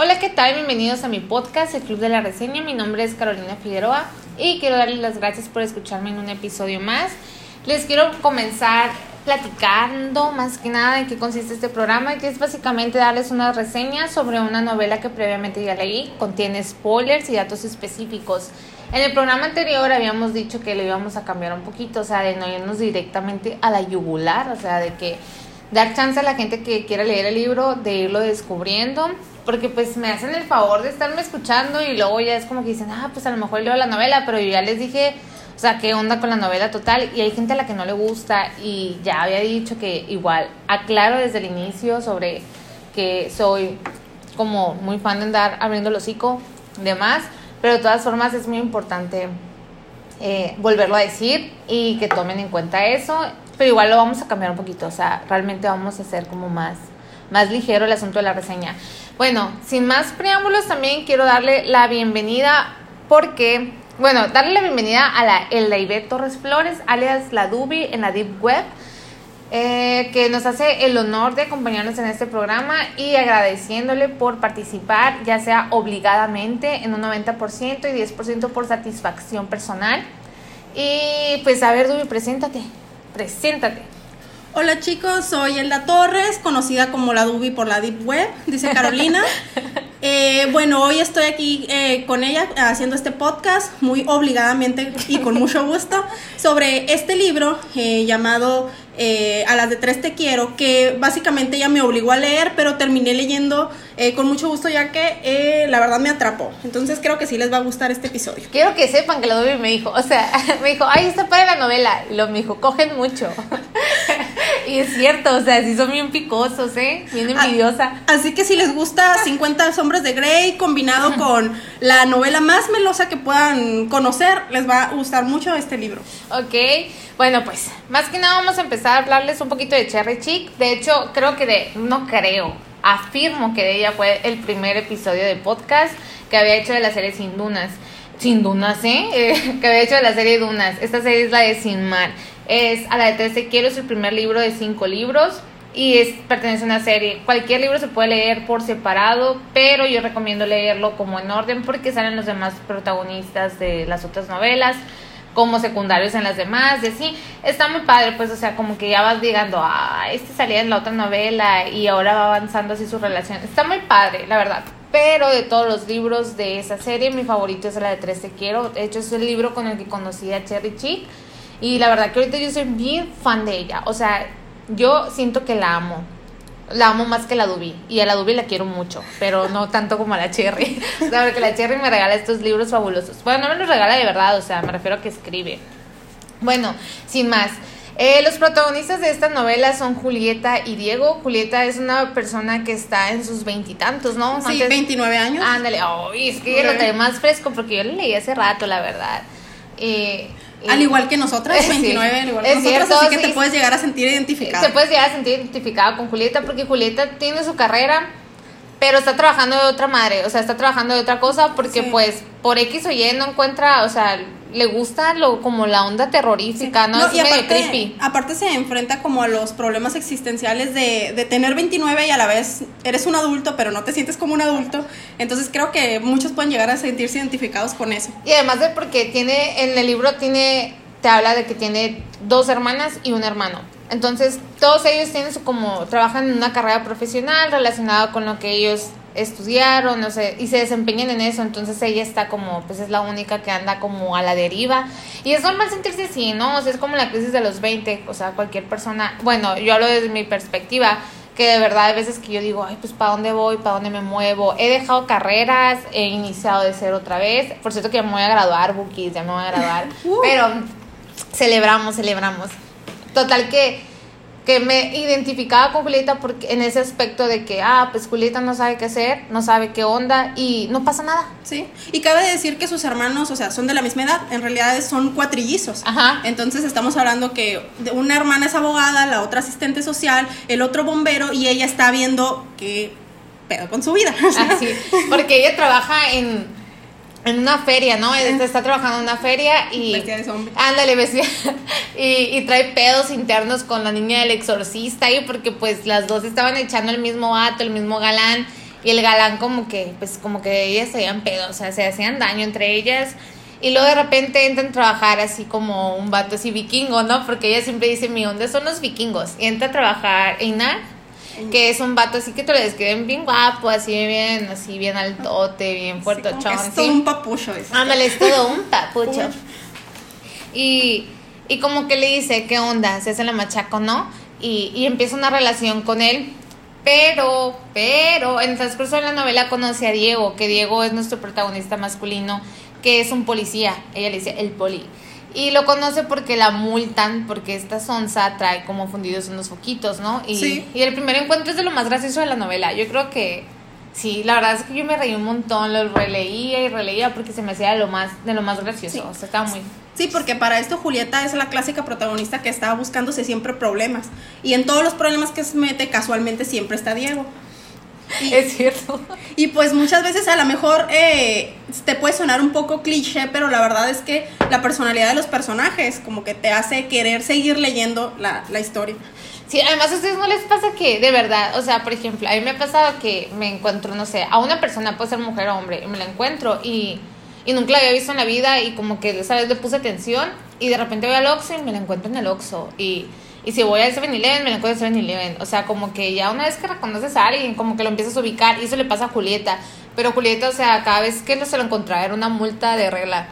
Hola, ¿qué tal? Bienvenidos a mi podcast, El Club de la Reseña. Mi nombre es Carolina Figueroa y quiero darles las gracias por escucharme en un episodio más. Les quiero comenzar platicando más que nada en qué consiste este programa, que es básicamente darles una reseña sobre una novela que previamente ya leí, contiene spoilers y datos específicos. En el programa anterior habíamos dicho que le íbamos a cambiar un poquito, o sea, de no irnos directamente a la yugular, o sea, de que dar chance a la gente que quiera leer el libro de irlo descubriendo, porque pues me hacen el favor de estarme escuchando y luego ya es como que dicen, ah, pues a lo mejor leo la novela, pero yo ya les dije, o sea, qué onda con la novela total y hay gente a la que no le gusta y ya había dicho que igual aclaro desde el inicio sobre que soy como muy fan de andar abriendo el hocico, demás, pero de todas formas es muy importante eh, volverlo a decir y que tomen en cuenta eso pero igual lo vamos a cambiar un poquito, o sea, realmente vamos a hacer como más, más ligero el asunto de la reseña. Bueno, sin más preámbulos, también quiero darle la bienvenida porque, bueno, darle la bienvenida a la Elaibe Torres Flores, alias la Dubi en la Deep Web. Eh, que nos hace el honor de acompañarnos en este programa y agradeciéndole por participar, ya sea obligadamente en un 90% y 10% por satisfacción personal. Y pues a ver, Dubi, preséntate. Preséntate. Hola chicos, soy Elda Torres, conocida como la Dubi por la Deep Web, dice Carolina. Eh, bueno, hoy estoy aquí eh, con ella haciendo este podcast muy obligadamente y con mucho gusto sobre este libro eh, llamado a las de tres te quiero, que básicamente ella me obligó a leer, pero terminé leyendo con mucho gusto ya que la verdad me atrapó. Entonces creo que sí les va a gustar este episodio. Quiero que sepan que la Dubi me dijo, o sea, me dijo, ay, está para la novela. Lo me dijo, cogen mucho. Y es cierto, o sea, sí son bien picosos, ¿eh? Bien ah, envidiosa. Así que si les gusta 50 sombras de Grey combinado con la novela más melosa que puedan conocer, les va a gustar mucho este libro. Ok. Bueno, pues más que nada vamos a empezar a hablarles un poquito de Cherry Chick. De hecho, creo que de, no creo, afirmo que de ella fue el primer episodio de podcast que había hecho de la serie Sin Dunas. Sin Dunas, ¿eh? eh que había hecho de la serie Dunas. Esta serie es la de Sin Mar. Es a la de 13 Quiero, es el primer libro de cinco libros y es, pertenece a una serie. Cualquier libro se puede leer por separado, pero yo recomiendo leerlo como en orden porque salen los demás protagonistas de las otras novelas como secundarios en las demás, de sí, está muy padre, pues, o sea, como que ya vas digando, ah, este salía en la otra novela y ahora va avanzando así su relación. Está muy padre, la verdad. Pero de todos los libros de esa serie, mi favorito es la de Tres Te Quiero. De hecho, es el libro con el que conocí a Cherry Chick. Y la verdad que ahorita yo soy bien fan de ella. O sea, yo siento que la amo la amo más que la Dubi. Y a la Dubi la quiero mucho, pero no tanto como a la Cherry. o sea, porque la Cherry me regala estos libros fabulosos. Bueno, no me los regala de verdad, o sea, me refiero a que escribe. Bueno, sin más. Eh, los protagonistas de esta novela son Julieta y Diego. Julieta es una persona que está en sus veintitantos, ¿no? Sí, veintinueve años. Ándale, ay, es que lo trae más fresco porque yo lo leí hace rato, la verdad. Eh, al igual que nosotras, 29, al igual que nosotras, así que te puedes llegar a sentir identificada. Te puedes llegar a sentir identificada con Julieta porque Julieta tiene su carrera, pero está trabajando de otra madre, o sea, está trabajando de otra cosa porque pues por X o Y no encuentra, o sea, le gusta lo como la onda terrorífica, ¿no? es y aparte, creepy. aparte se enfrenta como a los problemas existenciales de, de tener 29 y a la vez eres un adulto, pero no te sientes como un adulto. Entonces creo que muchos pueden llegar a sentirse identificados con eso. Y además de porque tiene, en el libro tiene, te habla de que tiene dos hermanas y un hermano. Entonces, todos ellos tienen su como, trabajan en una carrera profesional relacionada con lo que ellos estudiaron, no sé, y se desempeñan en eso, entonces ella está como, pues es la única que anda como a la deriva. Y es normal sentirse así, ¿no? O sea, es como la crisis de los 20, o sea, cualquier persona, bueno, yo hablo desde mi perspectiva, que de verdad hay veces que yo digo, ay, pues ¿para dónde voy? ¿Para dónde me muevo? He dejado carreras, he iniciado de cero otra vez, por cierto que ya me voy a graduar, Bookies, ya me voy a graduar, uh. pero celebramos, celebramos. Total que que me identificaba con Julieta porque en ese aspecto de que, ah, pues Julieta no sabe qué hacer, no sabe qué onda y no pasa nada. Sí, y cabe decir que sus hermanos, o sea, son de la misma edad, en realidad son cuatrillizos. Ajá. Entonces estamos hablando que una hermana es abogada, la otra asistente social, el otro bombero y ella está viendo qué pedo con su vida. Así, porque ella trabaja en en una feria, ¿no? Está trabajando en una feria y... Vestida de. Ándale, vestida. Y, y, trae pedos internos con la niña del exorcista ahí porque pues las dos estaban echando el mismo vato, el mismo galán. y el galán como que, pues como que ellas se hacían pedo, o sea, se hacían daño entre ellas. Y luego de repente entran a trabajar así como un vato así vikingo, ¿no? Porque ella siempre dice, mi onda son los vikingos. Y entra a trabajar Einar, que es un vato así que te lo describen bien guapo, así bien, así bien altote, bien fuertochón. es todo ¿sí? un papucho eso. Ándale, es todo un papucho. Y, y como que le dice, ¿qué onda? Se hace la machaco, ¿no? Y, y empieza una relación con él. Pero, pero, en el transcurso de la novela conoce a Diego, que Diego es nuestro protagonista masculino, que es un policía. Ella le dice, el poli. Y lo conoce porque la multan, porque esta sonza trae como fundidos unos foquitos, ¿no? Y, Sí. y el primer encuentro es de lo más gracioso de la novela. Yo creo que sí, la verdad es que yo me reí un montón, lo releía y releía porque se me hacía de lo más, de lo más gracioso. Sí. O sea, estaba muy... Sí, porque para esto Julieta es la clásica protagonista que está buscándose siempre problemas. Y en todos los problemas que se mete, casualmente siempre está Diego. Y, Es cierto. y pues muchas veces a lo mejor eh, te puede sonar un poco cliché, pero la verdad es que la personalidad de los personajes como que te hace querer seguir leyendo la, la historia. Sí, además a ustedes no les pasa que, de verdad, o sea, por ejemplo, a mí me ha pasado que me encuentro, no sé, a una persona, puede ser mujer o hombre, y me la encuentro y, y nunca la había visto en la vida y como que esa vez le puse atención y de repente voy al Oxxo y me la encuentro en el Oxxo y, y si voy al 7-Eleven me la encuentro en el 7-Eleven. O sea, como que ya una vez que reconoces a alguien, como que lo empiezas a ubicar y eso le pasa a Julieta. Pero Julieta, o sea, cada vez que se lo encontraba era una multa de regla.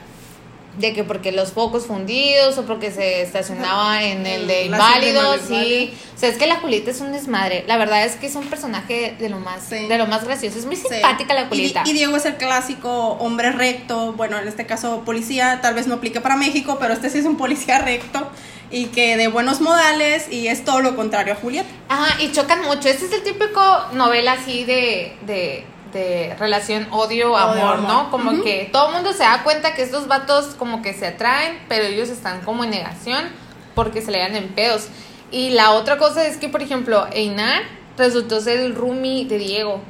De que porque los focos fundidos o porque se estacionaba en el de La inválidos, sí. O sea, es que la Julieta es un desmadre. La verdad es que es un personaje de lo más, Sí. de lo más gracioso. Es muy Sí. simpática la Y, Julieta. y Diego es el clásico hombre recto, bueno, en este caso policía, tal vez no aplique para México, pero este sí es un policía recto y que de buenos modales y es todo lo contrario a Julieta. Ajá, y chocan mucho. Este es el típico novela así de, de, de relación odio-amor. ¿no? Como que todo el mundo se da cuenta que estos vatos como que se atraen, pero ellos están como en negación porque se le dan en pedos. Y la otra cosa es que, por ejemplo, Einar resultó ser el roomie de Diego.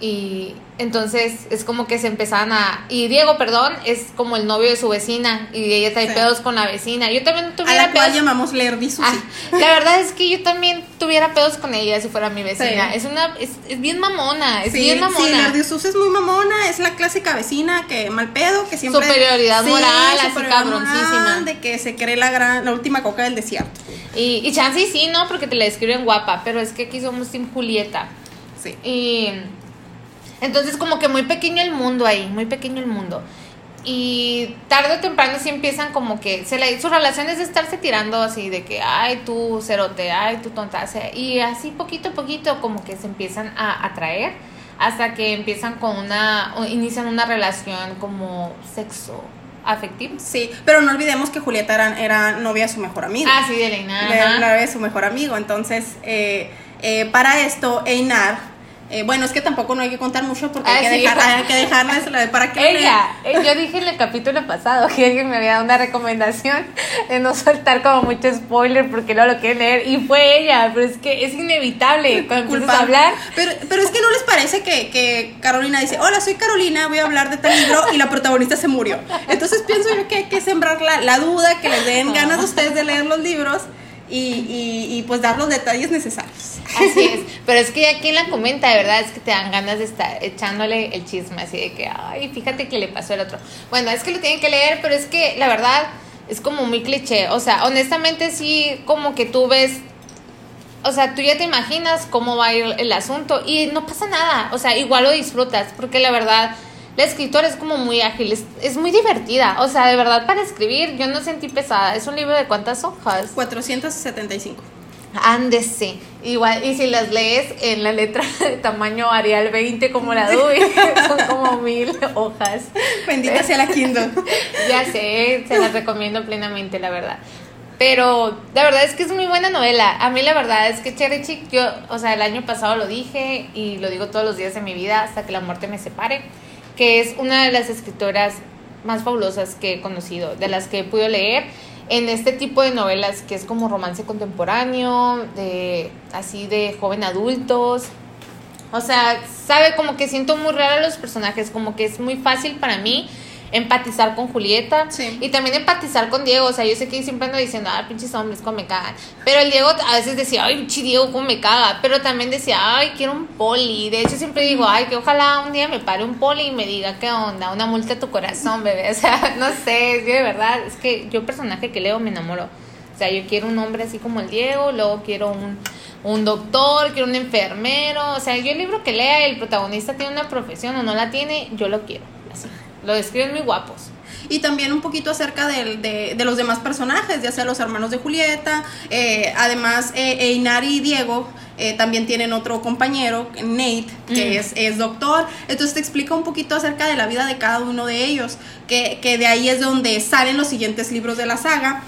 Y entonces es como que se empezaban a... Y Diego, perdón, es como el novio de su vecina. Y ella trae Sí. pedos con la vecina. Yo también A tuviera la cual pedos llamamos Lerdy Susi. Ah, la verdad es que yo también tuviera pedos con ella si fuera mi vecina. Sí. Es una es, es bien mamona, es Sí, bien sí, mamona. Lerdy Susi es muy mamona, es la clásica vecina que mal pedo, que siempre... Superioridad moral, así cabroncísima. De que se cree la, gran, la última coca del desierto. y, y Chansey sí, no, porque te la describen guapa, pero es que aquí somos Team Julieta. Sí. Y entonces como que muy pequeño el mundo ahí, muy pequeño el mundo. Y tarde o temprano sí empiezan como que se la, su relación es de estarse tirando así de que, ay, tú cerote, ay, tú tonta. o sea, y así poquito a poquito como que se empiezan a atraer hasta que empiezan con una, o inician una relación como sexo afectivo. Sí, pero no olvidemos que Julieta era, era novia de su mejor amigo. Ah, sí, de de ajá. la de su mejor amigo. Entonces, eh, eh, para esto, Einar, eh, bueno, es que tampoco no hay que contar mucho porque hay, Ah, que sí. dejar, hay que dejarles la- para que Ella, eh, yo dije en el capítulo pasado que alguien me había dado una recomendación de no soltar como mucho spoiler porque no lo quieren leer y fue ella, pero es que es inevitable cuando empiezas a hablar. Pero, pero es que no les parece que, que Carolina dice, hola, soy Carolina, voy a hablar de tal libro y la protagonista se murió. Entonces pienso yo que hay que sembrar la, la duda, que les den ganas a ustedes de leer los libros y, y, y, pues dar los detalles necesarios. Así es, pero es que aquí en la comenta, de verdad, es que te dan ganas de estar echándole el chisme, así de que, ay, fíjate que le pasó al otro. Bueno, es que lo tienen que leer, pero es que la verdad es como muy cliché. O sea, honestamente sí, como que tú ves, o sea, tú ya te imaginas cómo va a ir el asunto y no pasa nada. O sea, igual lo disfrutas, porque la verdad, la escritora es como muy ágil, es, es muy divertida. O sea, de verdad, para escribir, yo no sentí pesada. Es un libro de cuántas hojas. 475. Ándese. Igual, y si las lees en la letra de tamaño Arial 20 como la Dewey, son como mil hojas. Bendita sea la Kindle. Ya sé, se las recomiendo plenamente, la verdad. Pero la verdad es que es muy buena novela. A mí la verdad es que Cherry Chick, yo, o sea, el año pasado lo dije y lo digo todos los días de mi vida hasta que la muerte me separe, que es una de las escritoras más fabulosas que he conocido, de las que he podido leer en este tipo de novelas que es como romance contemporáneo, de así de joven adultos. O sea, sabe como que siento muy real a los personajes, como que es muy fácil para mí empatizar con Julieta Sí. y también empatizar con Diego. O sea, yo sé que siempre ando diciendo, ah, pinches hombres, cómo me cagan. Pero el Diego a veces decía, ay, pinche Diego, cómo me caga. Pero también decía, ay, quiero un poli. De hecho, siempre digo, ay, que ojalá un día me pare un poli y me diga, ¿qué onda? Una multa a tu corazón, bebé. O sea, no sé, yo de verdad, es que yo, personaje que leo, me enamoro. O sea, yo quiero un hombre así como el Diego, luego quiero un, un doctor, quiero un enfermero. O sea, yo el libro que lea, el protagonista tiene una profesión o no la tiene, yo lo quiero. Lo describen muy guapos. Y también un poquito acerca de, de los demás personajes, ya sea los hermanos de Julieta. eh, además, eh, Einar y Diego eh, también tienen otro compañero, Nate, que Mm. es, es doctor. Entonces te explica un poquito acerca de la vida de cada uno de ellos, que, que de ahí es donde salen los siguientes libros de la saga.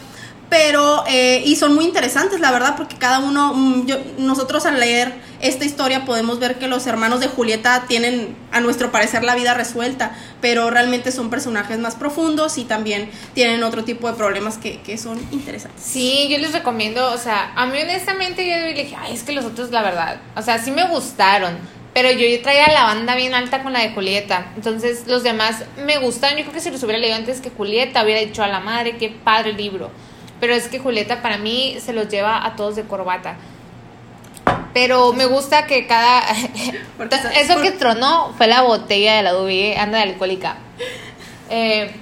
Pero, eh, y son muy interesantes, la verdad, porque cada uno, mm, yo- nosotros al leer esta historia podemos ver que los hermanos de Julieta tienen, a nuestro parecer, la vida resuelta, pero realmente son personajes más profundos y también tienen otro tipo de problemas que, que son interesantes. Sí, yo les recomiendo, o sea, a mí honestamente yo dije, ay, es que los otros, la verdad, o sea, sí me gustaron, pero yo traía la banda bien alta con la de Julieta, entonces los demás me gustan, yo creo que si los hubiera leído antes que Julieta, hubiera dicho a la madre, qué padre libro, pero es que Julieta para mí se los lleva a todos de corbata. Pero me gusta que cada... Eso que tronó fue la botella de la Dubi, anda de alcohólica. Eh,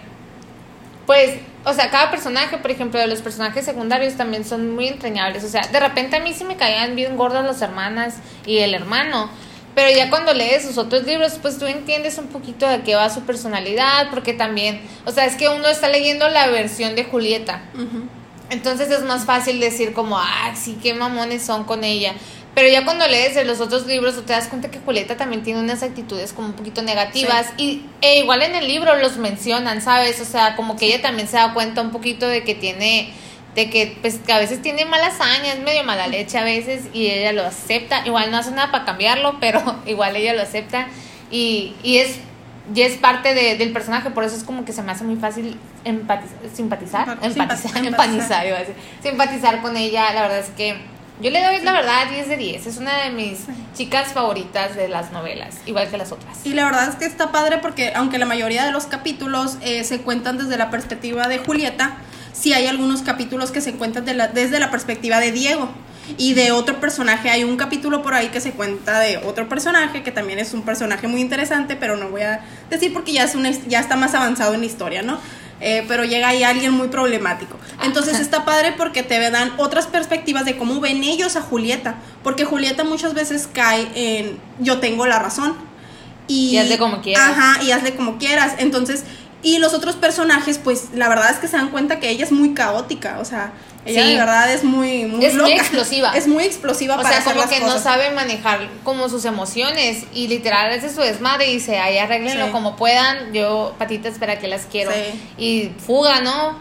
pues, o sea, cada personaje, por ejemplo, de los personajes secundarios también son muy entrañables. O sea, de repente a mí sí me caían bien gordas las hermanas y el hermano. Pero ya cuando lees sus otros libros, pues tú entiendes un poquito de qué va su personalidad, porque también, o sea, es que uno está leyendo la versión de Julieta. Entonces es más fácil decir como, ah, sí, qué mamones son con ella. Pero ya cuando lees de los otros libros, tú te das cuenta que Julieta también tiene unas actitudes como un poquito negativas. Y e igual en el libro los mencionan, ¿sabes? O sea, como que ella también se da cuenta un poquito de que tiene, de que pues que a veces tiene malas añas, medio mala leche a veces, y ella lo acepta. Igual no hace nada para cambiarlo, pero igual ella lo acepta. Y, y es y es parte de- del personaje, por eso es como que se me hace muy fácil empatizar, simpatizar, Empa- empatizar, empatizar, iba a decir, simpatizar con ella, la verdad es que yo le doy la verdad 10 de 10, es una de mis chicas favoritas de las novelas, igual que las otras. Y la verdad es que está padre porque aunque la mayoría de los capítulos eh, se cuentan desde la perspectiva de Julieta, sí hay algunos capítulos que se cuentan de la- desde la perspectiva de Diego. Y de otro personaje, hay un capítulo por ahí que se cuenta de otro personaje, que también es un personaje muy interesante, pero no voy a decir porque ya, es una, ya está más avanzado en la historia, ¿no? Eh, pero llega ahí alguien muy problemático. Entonces está padre porque te dan otras perspectivas de cómo ven ellos a Julieta, porque Julieta muchas veces cae en yo tengo la razón. Y, Y hazle como quieras. Ajá, y hazle como quieras. Entonces, y los otros personajes, pues la verdad es que se dan cuenta que ella es muy caótica, o sea, ella Sí. de verdad es muy, muy Es muy explosiva. Es muy explosiva O para sea, hacer como las que no sabe manejar como sus emociones y literal hace su desmadre y dice, ay, arréglenlo Sí. como puedan, yo patitas para que las quiero. Sí. Y fuga, ¿no?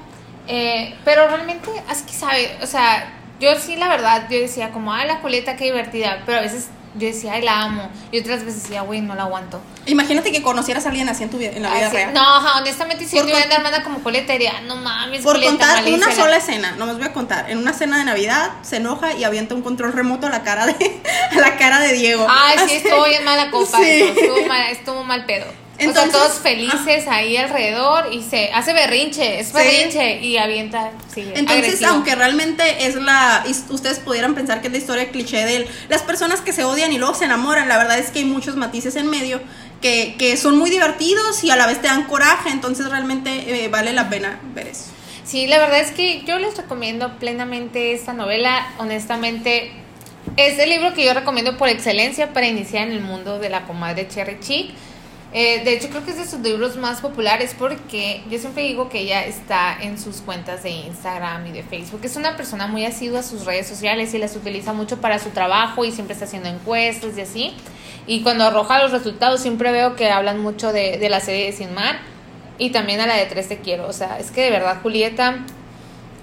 Eh, pero realmente, es que sabe, o sea, yo sí, la verdad, yo decía como, ay, la Julieta, qué divertida, pero a veces yo decía, ay, la amo, y otras veces decía, güey, no la aguanto. Imagínate que conocieras a alguien así en tu vida, en la vida Así- real. No, ajá, honestamente, si yo con- una hermana como diría, no mames, Por contar una malísima". sola escena, no voy a contar. En una cena de Navidad se enoja y avienta un control remoto a la cara de, a la cara de Diego. Ay, sí, estuvo bien mala copa. Sí. Estuvo mal, estuvo mal pedo. Entonces- o sea, todos felices ahí alrededor y se hace berrinche, es Sí. berrinche y avienta, sí, Entonces, agresivo. aunque realmente es la. Ustedes pudieran pensar que es la historia cliché de él, las personas que se odian y luego se enamoran, la verdad es que hay muchos matices en medio que, que son muy divertidos y a la vez te dan coraje, entonces realmente eh, vale la pena ver eso. Sí, la verdad es que yo les recomiendo plenamente esta novela. Honestamente, es el libro que yo recomiendo por excelencia para iniciar en el mundo de la comadre Cherry Chick. Eh, de hecho, creo que es de sus libros más populares porque yo siempre digo que ella está en sus cuentas de Instagram y de Facebook. Es una persona muy asidua a sus redes sociales y las utiliza mucho para su trabajo y siempre está haciendo encuestas y así. Y cuando arroja los resultados siempre veo que hablan mucho de, de la serie de Sin Mar y también a la de Tres Te Quiero. O sea, es que de verdad Julieta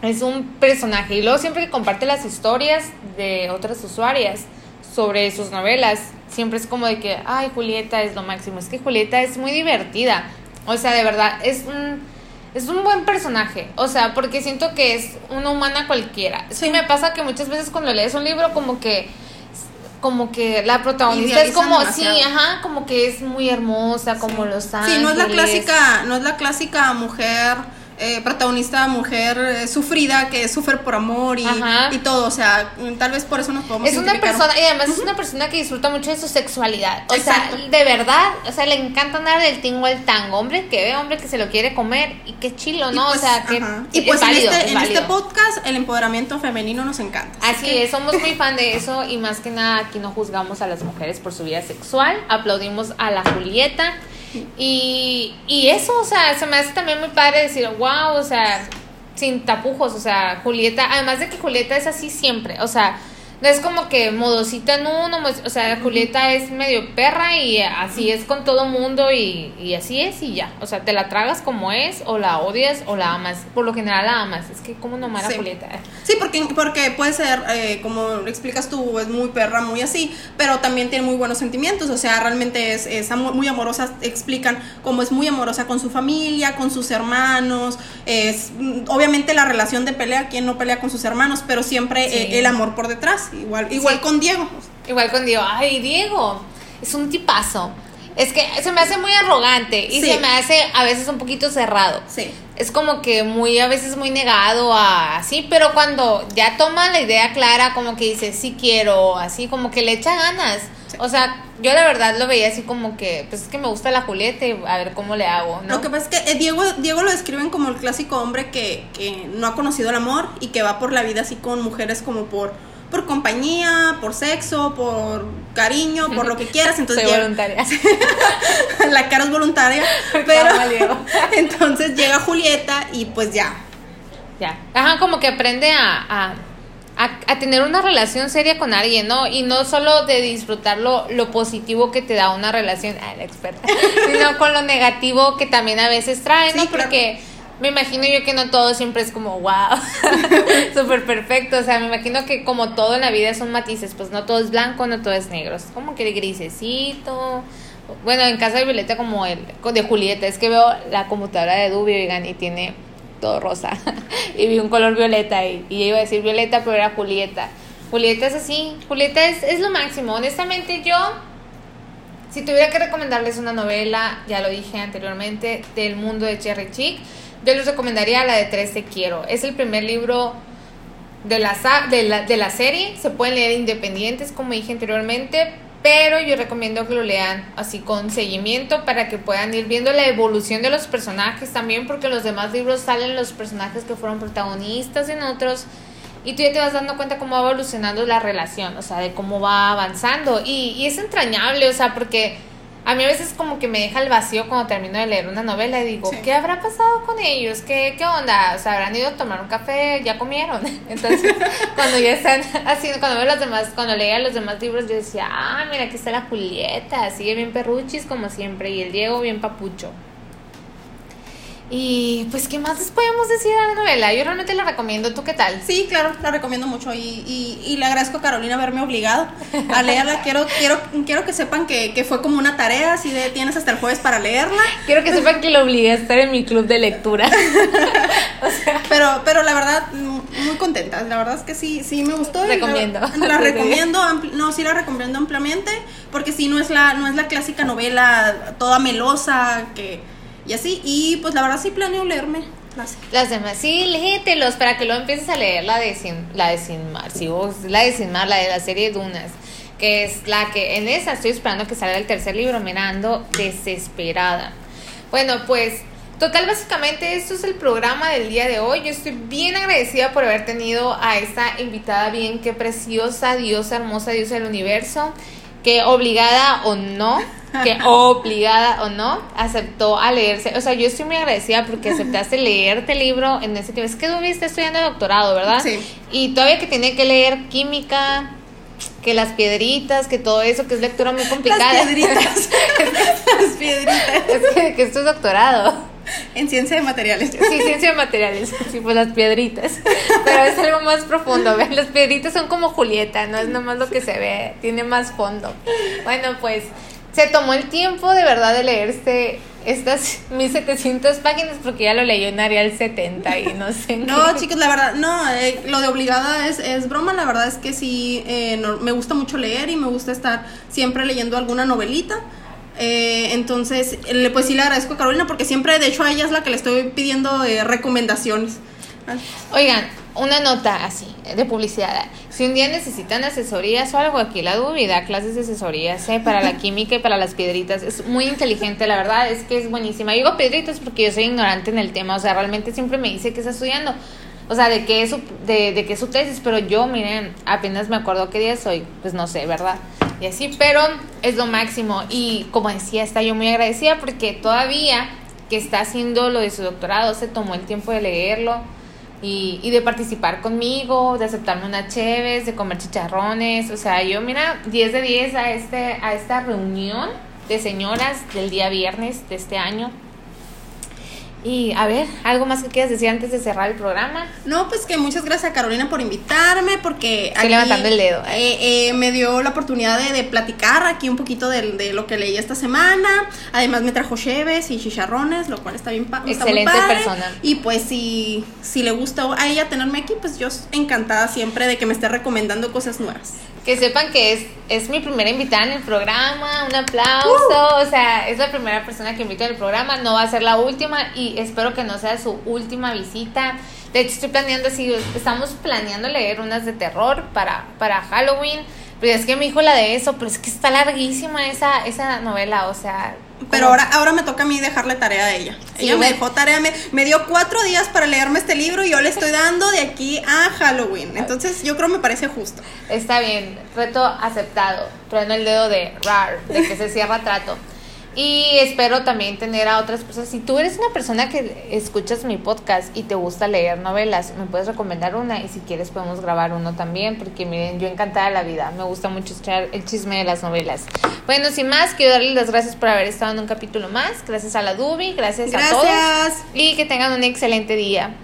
es un personaje y luego siempre que comparte las historias de otras usuarias sobre sus novelas, siempre es como de que, ay, Julieta es lo máximo. Es que Julieta es muy divertida. O sea, de verdad, es un, es un buen personaje. O sea, porque siento que es una humana cualquiera. Sí. me pasa que muchas veces cuando lees un libro como que como que la protagonista es como, sí, ajá, como que es muy hermosa, como los ángeles. Sí, no es la clásica, no es la clásica mujer eh, protagonista mujer eh, sufrida que sufre por amor y, y, todo, o sea, tal vez por eso nos podemos Es una persona, y además es una persona que disfruta mucho de su sexualidad, o sea, de verdad, o sea, le encanta andar del tingo al tango, hombre que ve, hombre que se lo quiere comer. Y qué chilo, ¿no? Pues, o sea, que y pues en, este, en este podcast el empoderamiento femenino nos encanta. Así, es, somos muy fan de eso y más que nada aquí no juzgamos a las mujeres por su vida sexual, aplaudimos a la Julieta y, y eso, o sea, se me hace también muy padre decir, wow, o sea, sin tapujos, o sea, Julieta, además de que Julieta es así siempre, o sea, no es como que modosita en uno, o sea, Julieta es medio perra y así es con todo mundo y, y, así es y ya. O sea, te la tragas como es o la odias o la amas. Por lo general la amas. Es que como no a Julieta. Sí, porque, porque puede ser, eh, como explicas tú, es muy perra, muy así, pero también tiene muy buenos sentimientos. O sea, realmente es, es muy amorosa. Explican cómo es muy amorosa con su familia, con sus hermanos. Es, obviamente la relación de pelea, quien no pelea con sus hermanos, pero siempre eh, el amor por detrás. Igual, igual con Diego. Igual con Diego. Ay, Diego, es un tipazo. Es que se me hace muy arrogante y se me hace a veces un poquito cerrado. Sí. Es como que muy, a veces muy negado a así, pero cuando ya toma la idea clara, como que dice, sí quiero, así, como que le echa ganas. O sea, yo la verdad lo veía así como que, pues es que me gusta la Julieta y a ver cómo le hago, ¿no? Lo que pasa es que eh, Diego, Diego lo describen como el clásico hombre que, que no ha conocido el amor y que va por la vida así con mujeres como por por compañía, por sexo, por cariño, por lo que quieras. Entonces Soy voluntaria. la cara es voluntaria. pero entonces llega Julieta y pues ya. Ya. Ajá, como que aprende a, a, tener una relación seria con alguien, ¿no? Y no solo de disfrutar lo, positivo que te da una relación, ah, la experta, sino con lo negativo que también a veces trae, ¿no? Porque me imagino yo que no todo siempre es como wow, súper perfecto. O sea, me imagino que como todo en la vida son matices, pues no todo es blanco, no todo es negro. Es como que de grisecito. Bueno, en casa de Violeta, como el de Julieta, es que veo la computadora de Dubi, y tiene todo rosa. y vi un color violeta y, y iba a decir Violeta, pero era Julieta. Julieta es así, Julieta es, es lo máximo. Honestamente, yo si tuviera que recomendarles una novela, ya lo dije anteriormente, del mundo de Cherry Chick, yo les recomendaría la de 13 Quiero. Es el primer libro de la, de la, de la serie. Se pueden leer independientes, como dije anteriormente, pero yo recomiendo que lo lean así con seguimiento para que puedan ir viendo la evolución de los personajes también, porque en los demás libros salen los personajes que fueron protagonistas en otros. Y tú ya te vas dando cuenta cómo va evolucionando la relación, o sea, de cómo va avanzando. Y, y es entrañable, o sea, porque a mí a veces como que me deja el vacío cuando termino de leer una novela y digo, ¿qué habrá pasado con ellos? ¿Qué, ¿Qué onda? O sea, habrán ido a tomar un café, ya comieron. Entonces, cuando ya están haciendo, cuando veo los demás, cuando leía los demás libros, yo decía, ah, mira, aquí está la Julieta, sigue bien perruchis como siempre, y el Diego bien papucho. Y pues, ¿qué más les podemos decir de la novela? Yo realmente la recomiendo. ¿Tú qué tal? Sí, claro, la recomiendo mucho y, y, y le agradezco a Carolina haberme obligado a leerla. quiero, quiero, quiero que sepan que, que, fue como una tarea, así de tienes hasta el jueves para leerla. Quiero que sepan que lo obligué a estar en mi club de lectura. pero, pero la verdad, muy contenta. La verdad es que sí, sí me gustó. Recomiendo. La, recomiendo, no, sí la recomiendo ampliamente, porque sí, no es la, no es la clásica novela toda melosa que y así, y pues la verdad sí planeo leerme las, demás. Sí, léetelos para que luego empieces a leer la de Sin, la de Sin Mar, si vos, la de Sin Mar, la de la serie Dunas, que es la que en esa estoy esperando que salga el tercer libro, mirando desesperada. Bueno, pues Total, básicamente esto es el programa del día de hoy. Yo estoy bien agradecida por haber tenido a esta invitada bien, qué preciosa, diosa, hermosa, diosa del universo, que obligada o no, que obligada o no, aceptó a leerse. O sea, yo estoy muy agradecida porque aceptaste leerte el libro en ese tiempo. Es que tú viste estudiando doctorado, ¿verdad? Sí. Y todavía que tiene que leer química, que las piedritas, que todo eso, que es lectura muy complicada. Las piedritas. las piedritas. Es que, que es doctorado. En ciencia de materiales. Sí, ciencia de materiales. Sí, pues las piedritas. Pero es algo más profundo. ¿ves? Las piedritas son como Julieta, no es nomás lo que se ve, tiene más fondo. Bueno, pues se tomó el tiempo de verdad de leerse estas 1700 páginas porque ya lo leyó en Arial 70 y no sé. No, chicos, la verdad, no, eh, lo de obligada es, es broma, la verdad es que sí, eh, no- me gusta mucho leer y me gusta estar siempre leyendo alguna novelita. Eh, entonces, le- pues sí le agradezco a Carolina porque siempre, de hecho, a ella es la que le estoy pidiendo eh, recomendaciones. Oigan, una nota así, de publicidad. Si un día necesitan asesorías o algo, aquí la Dubi da clases de asesorías ¿eh? para la química y para las piedritas. Es muy inteligente, la verdad, es que es buenísima. Yo digo piedritas porque yo soy ignorante en el tema, o sea, realmente siempre me dice que está estudiando. O sea, de qué es su, de, de qué es su tesis, pero yo, miren, apenas me acuerdo qué día soy, pues no sé, ¿verdad? Y así, pero es lo máximo. Y como decía, está yo muy agradecida porque todavía que está haciendo lo de su doctorado, se tomó el tiempo de leerlo y, y de participar conmigo, de aceptarme unas cheves, de comer chicharrones. O sea, yo, mira, 10 de 10 a, este, a esta reunión de señoras del día viernes de este año. Y a ver, ¿algo más que quieras decir antes de cerrar el programa? No, pues que muchas gracias a Carolina por invitarme, porque Estoy levantando el dedo, ¿eh? eh, me dio la oportunidad de, de platicar aquí un poquito de, de lo que leí esta semana. Además me trajo cheves y chicharrones, lo cual está bien está muy Excelente padre. persona. Y pues si, si le gusta a ella tenerme aquí, pues yo encantada siempre de que me esté recomendando cosas nuevas. Que sepan que es, es mi primera invitada en el programa, un aplauso, o sea, es la primera persona que invito en el programa, no va a ser la última y espero que no sea su última visita. De hecho, estoy planeando así, estamos planeando leer unas de terror para, para Halloween, pero es que me dijo la de eso, pero es que está larguísima esa, esa novela, o sea... Pero ahora, ahora me toca a mí dejarle tarea a ella. Sí, ella me me- dejó tarea, me, me dio cuatro días para leerme este libro y yo le estoy dando de aquí a Halloween. Entonces yo creo me parece justo. Está bien, reto aceptado. Trueno el dedo de RAR, de que se cierra trato. Y espero también tener a otras personas. Si tú eres una persona que escuchas mi podcast y te gusta leer novelas, me puedes recomendar una y si quieres podemos grabar uno también, porque miren, yo encantada de la vida, me gusta mucho escuchar el chisme de las novelas. Bueno, sin más, quiero darles las gracias por haber estado en un capítulo más. Gracias a la Dubi, gracias, a todos. Gracias. Y que tengan un excelente día.